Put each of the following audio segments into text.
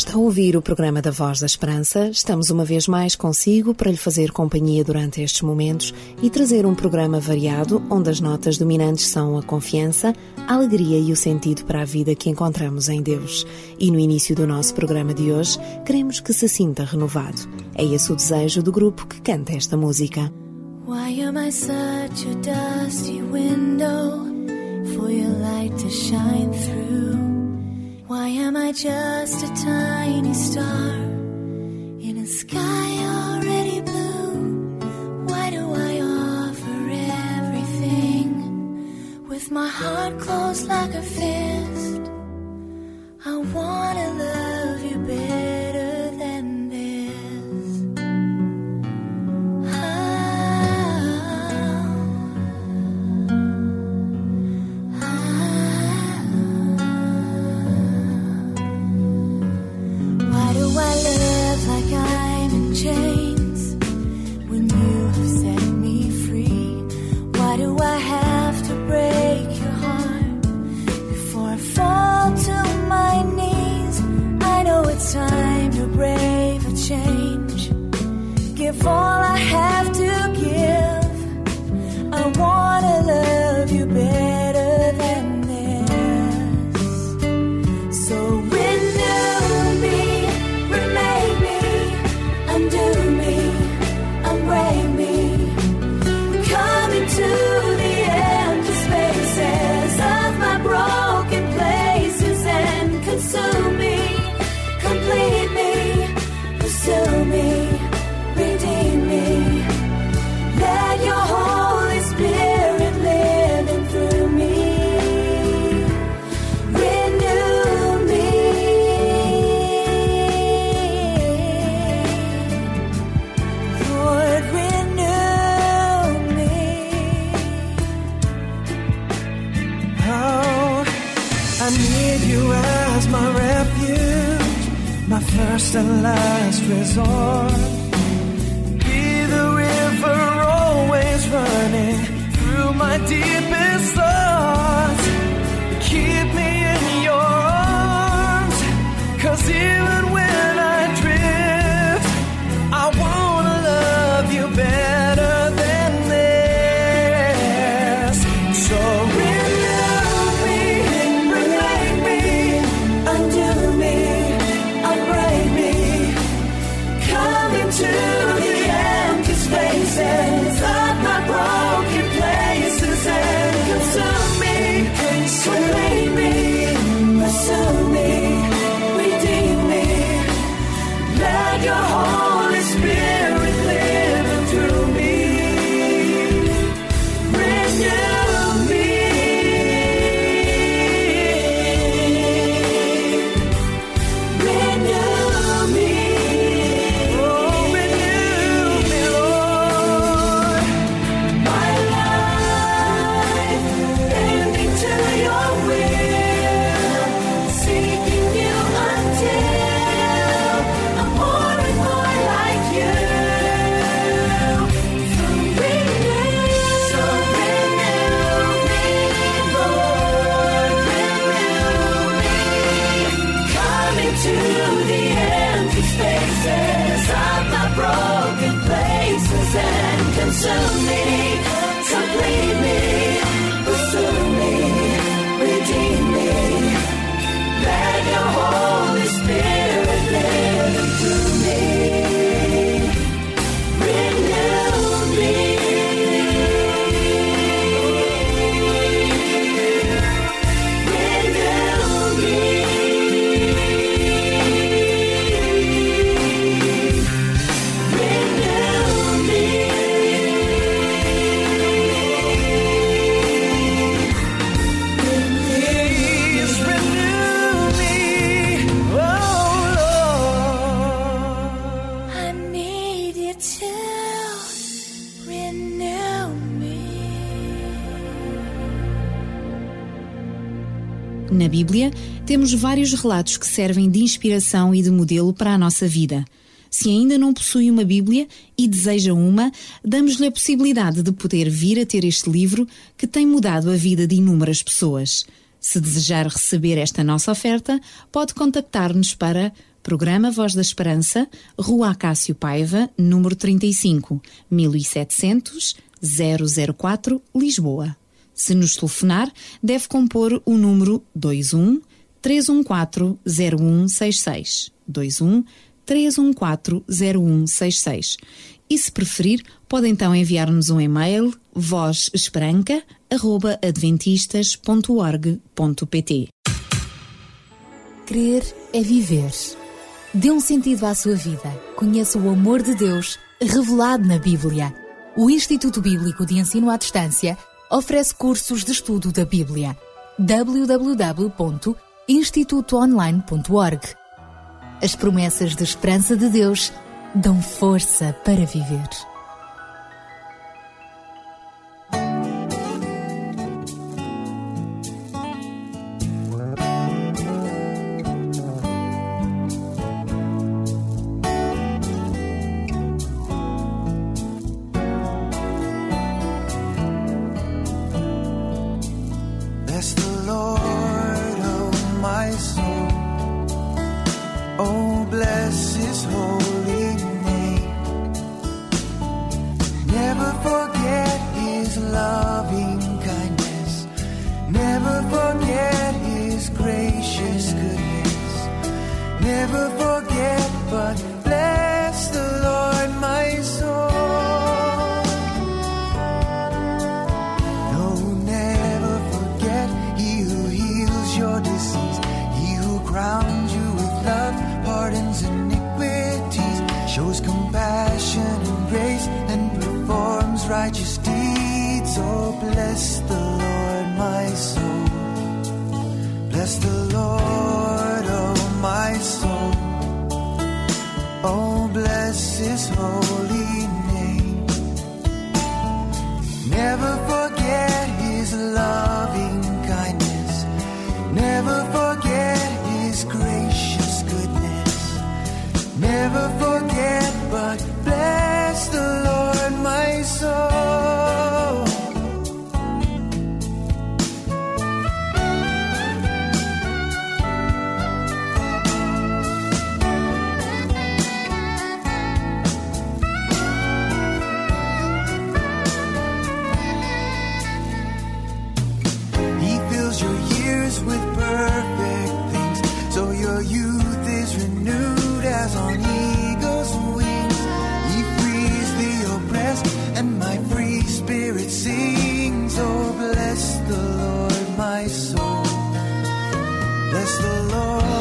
Está a ouvir o programa da Voz da Esperança. Estamos uma vez mais consigo para lhe fazer companhia durante estes momentos e trazer um programa variado onde as notas dominantes são a confiança, a alegria e o sentido para a vida que encontramos em Deus. E no início do nosso programa de hoje, queremos que se sinta renovado. É esse o desejo do grupo que canta esta música. Why am I such a dusty window for your light to shine through? Why am I just a tiny star my deepest thoughts. Temos vários relatos que servem de inspiração e de modelo para a nossa vida. Se ainda não possui uma Bíblia e deseja uma, damos-lhe a possibilidade de poder vir a ter este livro que tem mudado a vida de inúmeras pessoas. Se desejar receber esta nossa oferta, pode contactar-nos para Programa Voz da Esperança, Rua Acácio Paiva, número 35, 1700 004, Lisboa. Se nos telefonar, deve compor o número 21 314 0166. 21 314 0166. E se preferir, pode então enviar-nos um e-mail vozesperanca.adventistas.org.pt Crer é viver. Dê um sentido à sua vida. Conheça o amor de Deus revelado na Bíblia. O Instituto Bíblico de Ensino à Distância oferece cursos de estudo da Bíblia. www.institutoonline.org As promessas de esperança de Deus dão força para viver. Never forget, his loving kindness. Never forget his gracious goodness. Never forget but Oh, bless His holy name. Never forget his loving kindness. Never forget his gracious goodness. Never forget, but bless the Lord, Bless the Lord,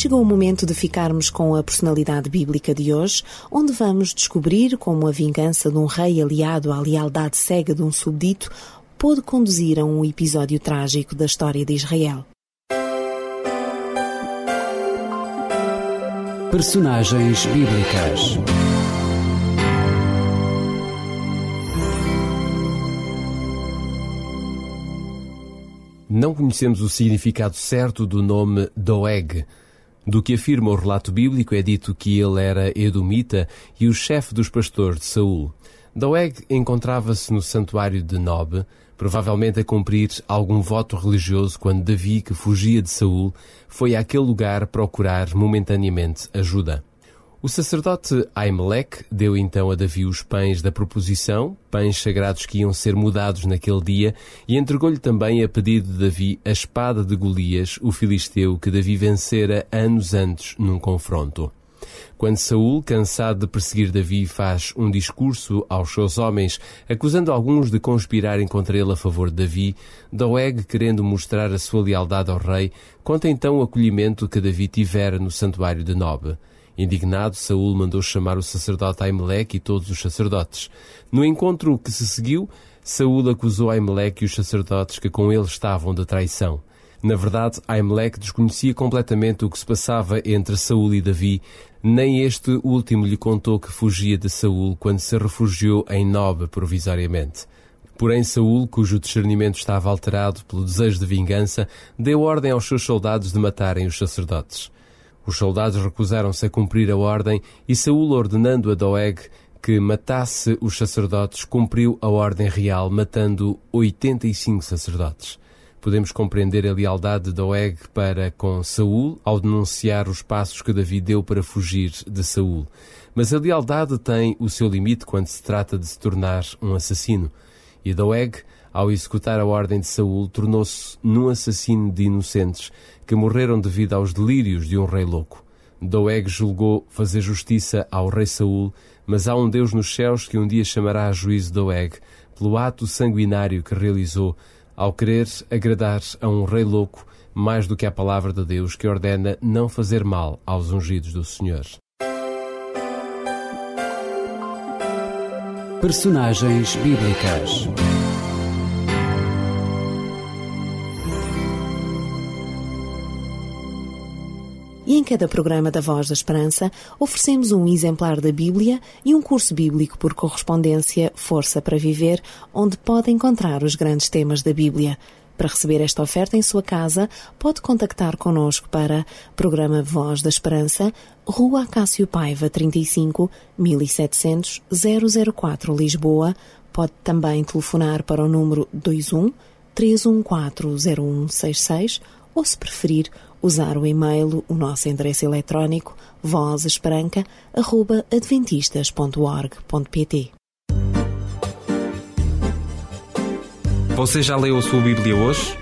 chegou o momento de ficarmos com a personalidade bíblica de hoje, onde vamos descobrir como a vingança de um rei aliado à lealdade cega de um súbdito pôde conduzir a um episódio trágico da história de Israel. Personagens bíblicas. Não conhecemos o significado certo do nome Doeg. Do que afirma o relato bíblico é dito que ele era edomita e o chefe dos pastores de Saul. Doeg encontrava-se no santuário de Nob, provavelmente a cumprir algum voto religioso quando Davi, que fugia de Saul, foi àquele lugar procurar momentaneamente ajuda. O sacerdote Ahimelech deu então a Davi os pães da proposição, pães sagrados que iam ser mudados naquele dia, e entregou-lhe também, a pedido de Davi, a espada de Golias, o filisteu que Davi vencera anos antes num confronto. Quando Saul, cansado de perseguir Davi, faz um discurso aos seus homens, acusando alguns de conspirarem contra ele a favor de Davi, Doeg, querendo mostrar a sua lealdade ao rei, conta então o acolhimento que Davi tivera no santuário de Nob. Indignado, Saul mandou chamar o sacerdote Aimeleque e todos os sacerdotes. No encontro que se seguiu, Saul acusou Aimeleque e os sacerdotes que com ele estavam de traição. Na verdade, Aimeleque desconhecia completamente o que se passava entre Saul e Davi, nem este último lhe contou que fugia de Saul quando se refugiou em Nob provisoriamente. Porém, Saul, cujo discernimento estava alterado pelo desejo de vingança, deu ordem aos seus soldados de matarem os sacerdotes. Os soldados recusaram-se a cumprir a ordem e Saul, ordenando a Doeg que matasse os sacerdotes, cumpriu a ordem real, matando 85 sacerdotes. Podemos compreender a lealdade de Doeg para com Saul ao denunciar os passos que Davi deu para fugir de Saul. Mas a lealdade tem o seu limite quando se trata de se tornar um assassino. E Doeg, ao executar a ordem de Saul, tornou-se num assassino de inocentes que morreram devido aos delírios de um rei louco. Doeg julgou fazer justiça ao rei Saul, mas há um Deus nos céus que um dia chamará a juízo Doeg pelo ato sanguinário que realizou ao querer agradar a um rei louco mais do que a palavra de Deus que ordena não fazer mal aos ungidos do Senhor. Personagens bíblicas. E em cada programa da Voz da Esperança oferecemos um exemplar da Bíblia e um curso bíblico por correspondência Força para Viver, onde pode encontrar os grandes temas da Bíblia. Para receber esta oferta em sua casa, pode contactar connosco para Programa Voz da Esperança, Rua Cássio Paiva 35 1700 004 Lisboa. Pode também telefonar para o número 21 314 0166 ou, se preferir, usar o e-mail, o nosso endereço eletrónico vozesperanca.adventistas.org.pt Você já leu a sua Bíblia hoje?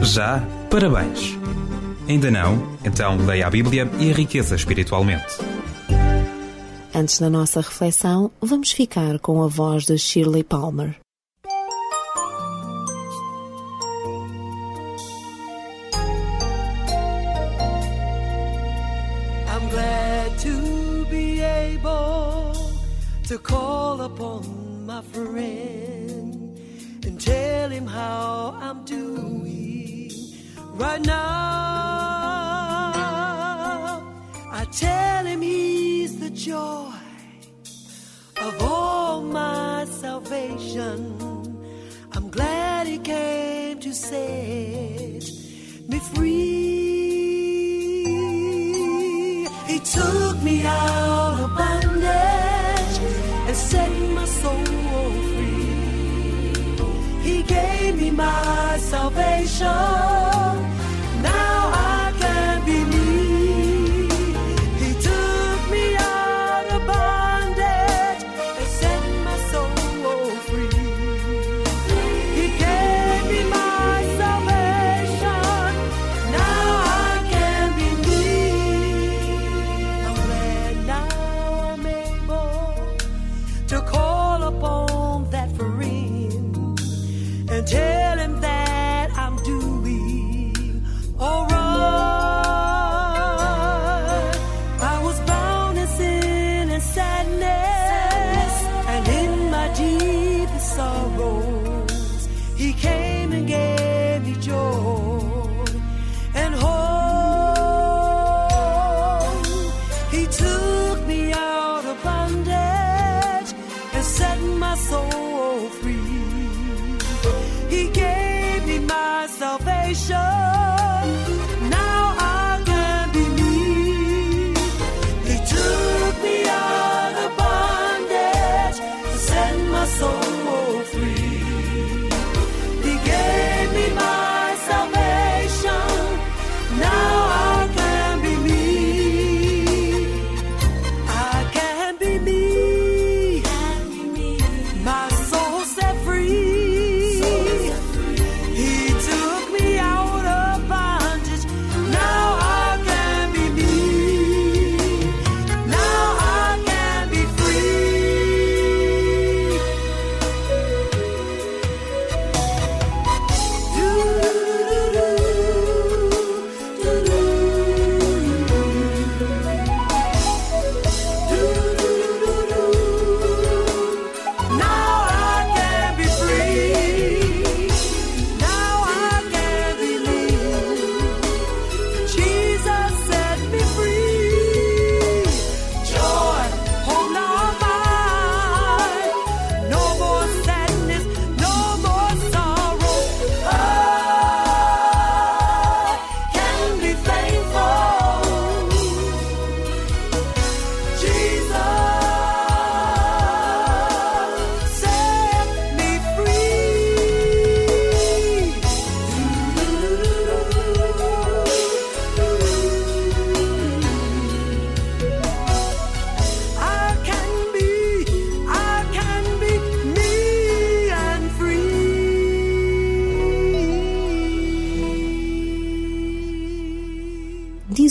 Já? Parabéns! Ainda não? Então leia a Bíblia e enriqueça espiritualmente. Antes da nossa reflexão, vamos ficar com a voz de Shirley Palmer. To call upon my friend and tell him how I'm doing right now. I tell him he's the joy of all my salvation. I'm glad he came to set me free. He took me out of bondage my salvation.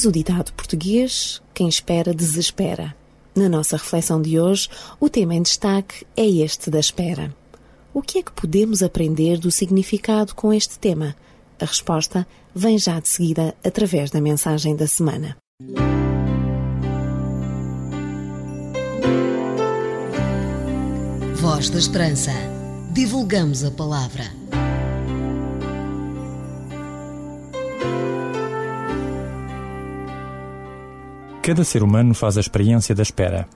O ditado português: quem espera, desespera. Na nossa reflexão de hoje, o tema em destaque é este da espera. O que é que podemos aprender do significado com este tema? A resposta vem já de seguida através da mensagem da semana. Voz da Esperança. Divulgamos a palavra. Cada ser humano faz a experiência da espera.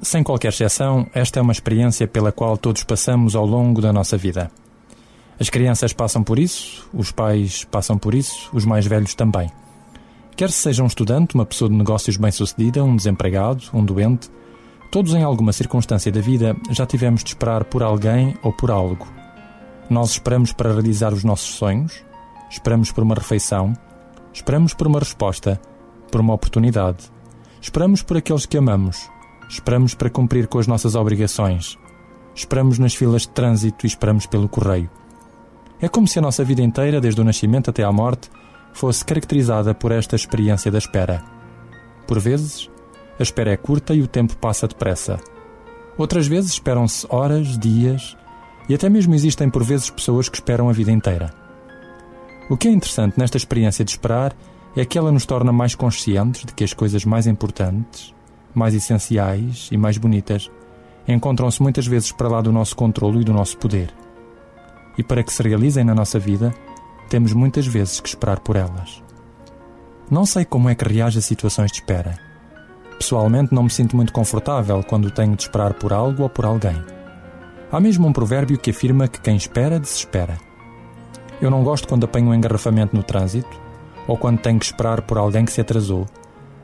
Sem qualquer exceção, esta é uma experiência pela qual todos passamos ao longo da nossa vida. As crianças passam por isso, os pais passam por isso, os mais velhos também. Quer se seja um estudante, uma pessoa de negócios bem-sucedida, um desempregado, um doente, todos em alguma circunstância da vida já tivemos de esperar por alguém ou por algo. Nós esperamos para realizar os nossos sonhos, esperamos por uma refeição, esperamos por uma resposta, por uma oportunidade, esperamos por aqueles que amamos, esperamos para cumprir com as nossas obrigações, esperamos nas filas de trânsito e esperamos pelo correio. É como se a nossa vida inteira, desde o nascimento até à morte, fosse caracterizada por esta experiência da espera. Por vezes, a espera é curta e o tempo passa depressa. Outras vezes esperam-se horas, dias e até mesmo existem por vezes pessoas que esperam a vida inteira. O que é interessante nesta experiência de esperar é que ela nos torna mais conscientes de que as coisas mais importantes, mais essenciais e mais bonitas encontram-se muitas vezes para lá do nosso controlo e do nosso poder. E para que se realizem na nossa vida, temos muitas vezes que esperar por elas. Não sei como é que reage a situações de espera. Pessoalmente, não me sinto muito confortável quando tenho de esperar por algo ou por alguém. Há mesmo um provérbio que afirma que quem espera, desespera. Eu não gosto quando apanho um engarrafamento no trânsito, ou quando tenho que esperar por alguém que se atrasou,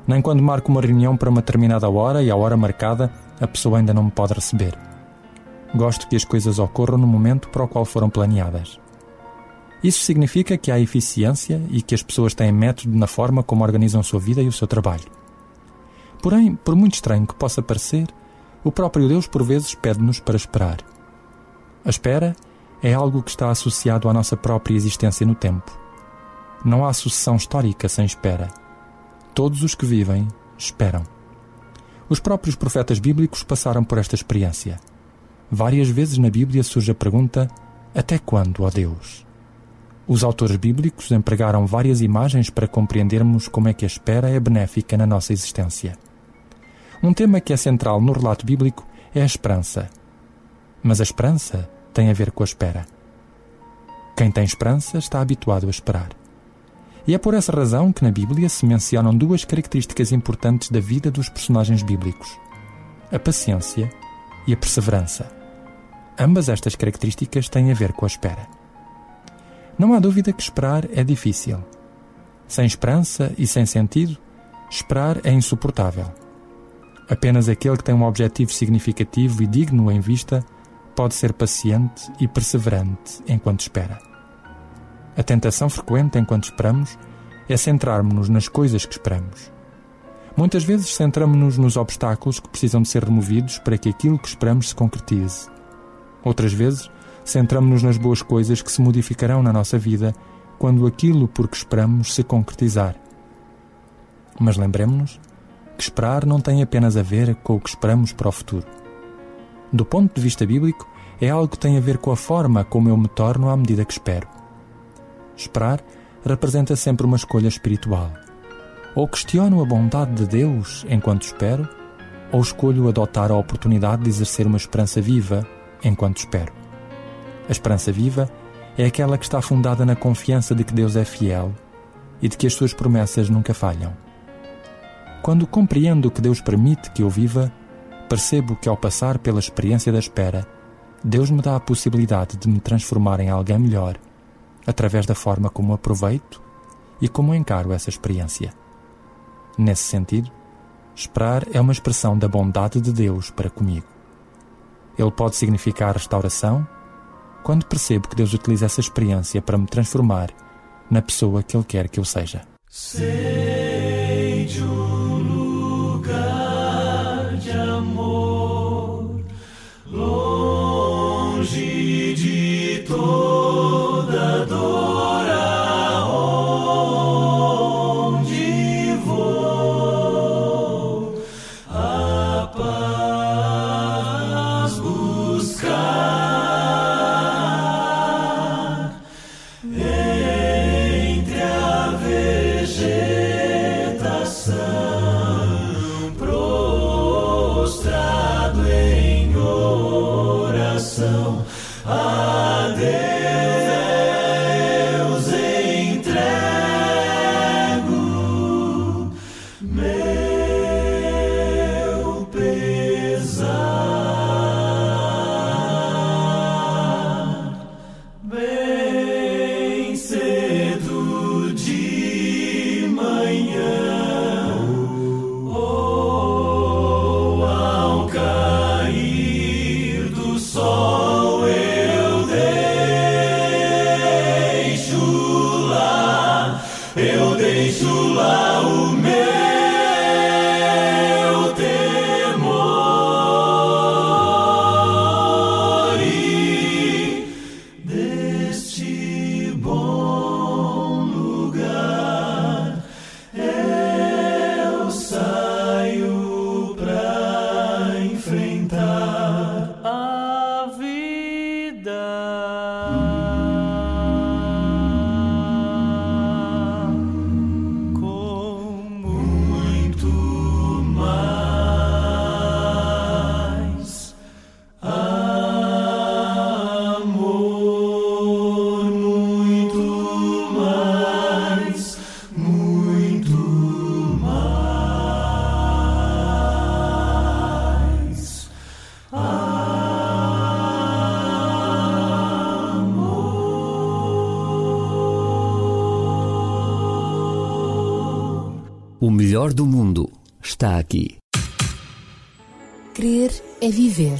nem quando marco uma reunião para uma determinada hora e à hora marcada a pessoa ainda não me pode receber. Gosto que as coisas ocorram no momento para o qual foram planeadas. Isso significa que há eficiência e que as pessoas têm método na forma como organizam sua vida e o seu trabalho. Porém, por muito estranho que possa parecer, o próprio Deus por vezes pede-nos para esperar. A espera é algo que está associado à nossa própria existência no tempo. Não há sucessão histórica sem espera. Todos os que vivem esperam. Os próprios profetas bíblicos passaram por esta experiência. Várias vezes na Bíblia surge a pergunta: Até quando, ó Deus? Os autores bíblicos empregaram várias imagens para compreendermos como é que a espera é benéfica na nossa existência. Um tema que é central no relato bíblico é a esperança. Mas a esperança tem a ver com a espera. Quem tem esperança está habituado a esperar. E é por essa razão que na Bíblia se mencionam duas características importantes da vida dos personagens bíblicos: a paciência e a perseverança. Ambas estas características têm a ver com a espera. Não há dúvida que esperar é difícil. Sem esperança e sem sentido, esperar é insuportável. Apenas aquele que tem um objetivo significativo e digno em vista pode ser paciente e perseverante enquanto espera. A tentação frequente enquanto esperamos é centrarmos-nos nas coisas que esperamos. Muitas vezes centramos-nos nos obstáculos que precisam de ser removidos para que aquilo que esperamos se concretize. Outras vezes, centramos-nos nas boas coisas que se modificarão na nossa vida quando aquilo por que esperamos se concretizar. Mas lembremos-nos que esperar não tem apenas a ver com o que esperamos para o futuro. Do ponto de vista bíblico, é algo que tem a ver com a forma como eu me torno à medida que espero. Esperar representa sempre uma escolha espiritual. Ou questiono a bondade de Deus enquanto espero, ou escolho adotar a oportunidade de exercer uma esperança viva enquanto espero. A esperança viva é aquela que está fundada na confiança de que Deus é fiel e de que as suas promessas nunca falham. Quando compreendo que Deus permite que eu viva, percebo que ao passar pela experiência da espera, Deus me dá a possibilidade de me transformar em alguém melhor através da forma como aproveito e como encaro essa experiência. Nesse sentido, esperar é uma expressão da bondade de Deus para comigo. Ele pode significar restauração, quando percebo que Deus utiliza essa experiência para me transformar na pessoa que Ele quer que eu seja. Sei melhor do mundo está aqui. Crer é viver.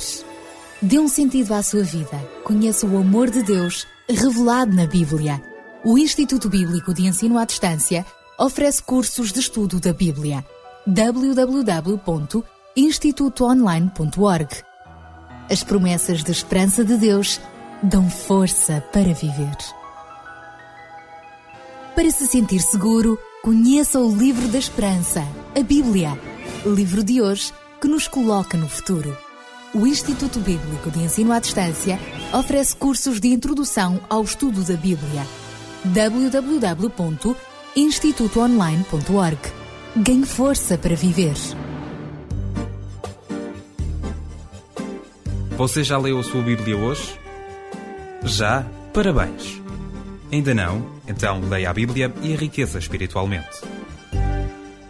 Dê um sentido à sua vida. Conheça o amor de Deus revelado na Bíblia. O Instituto Bíblico de Ensino à Distância oferece cursos de estudo da Bíblia. www.institutoonline.org As promessas de esperança de Deus dão força para viver. Para se sentir seguro, conheça o Livro da Esperança, a Bíblia. Livro de hoje que nos coloca no futuro. O Instituto Bíblico de Ensino à Distância oferece cursos de introdução ao estudo da Bíblia. www.institutoonline.org Ganhe força para viver. Você já leu a sua Bíblia hoje? Já? Parabéns! Ainda não? Então leia a Bíblia e enriqueça espiritualmente.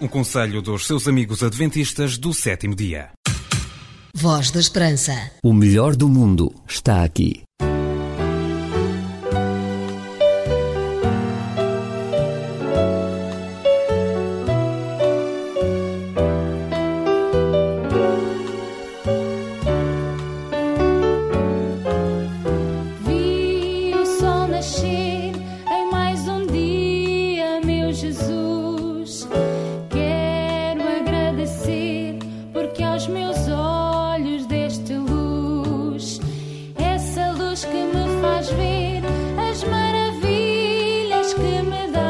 Um conselho dos seus amigos adventistas do sétimo dia. Voz da Esperança. O melhor do mundo está aqui. Me dás.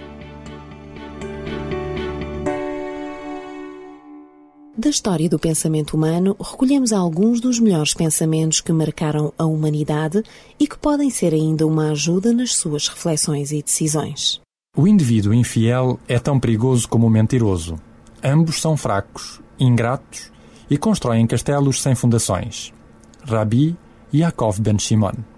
Da história do pensamento humano, recolhemos alguns dos melhores pensamentos que marcaram a humanidade e que podem ser ainda uma ajuda nas suas reflexões e decisões. O indivíduo infiel é tão perigoso como o mentiroso. Ambos são fracos, ingratos e constroem castelos sem fundações. Rabi Yaakov ben Shimon.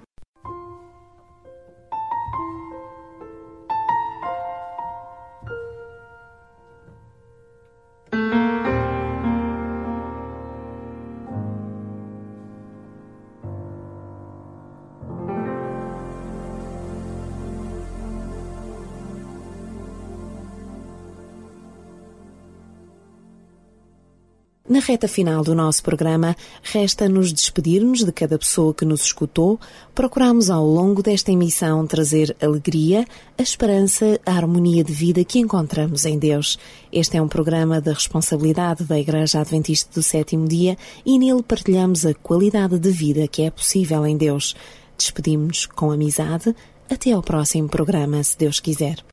Reta final do nosso programa, resta-nos despedir-nos de cada pessoa que nos escutou. Procuramos ao longo desta emissão trazer alegria, a esperança, a harmonia de vida que encontramos em Deus. Este é um programa da responsabilidade da Igreja Adventista do Sétimo Dia e nele partilhamos a qualidade de vida que é possível em Deus. Despedimos-nos com amizade. Até ao próximo programa, se Deus quiser.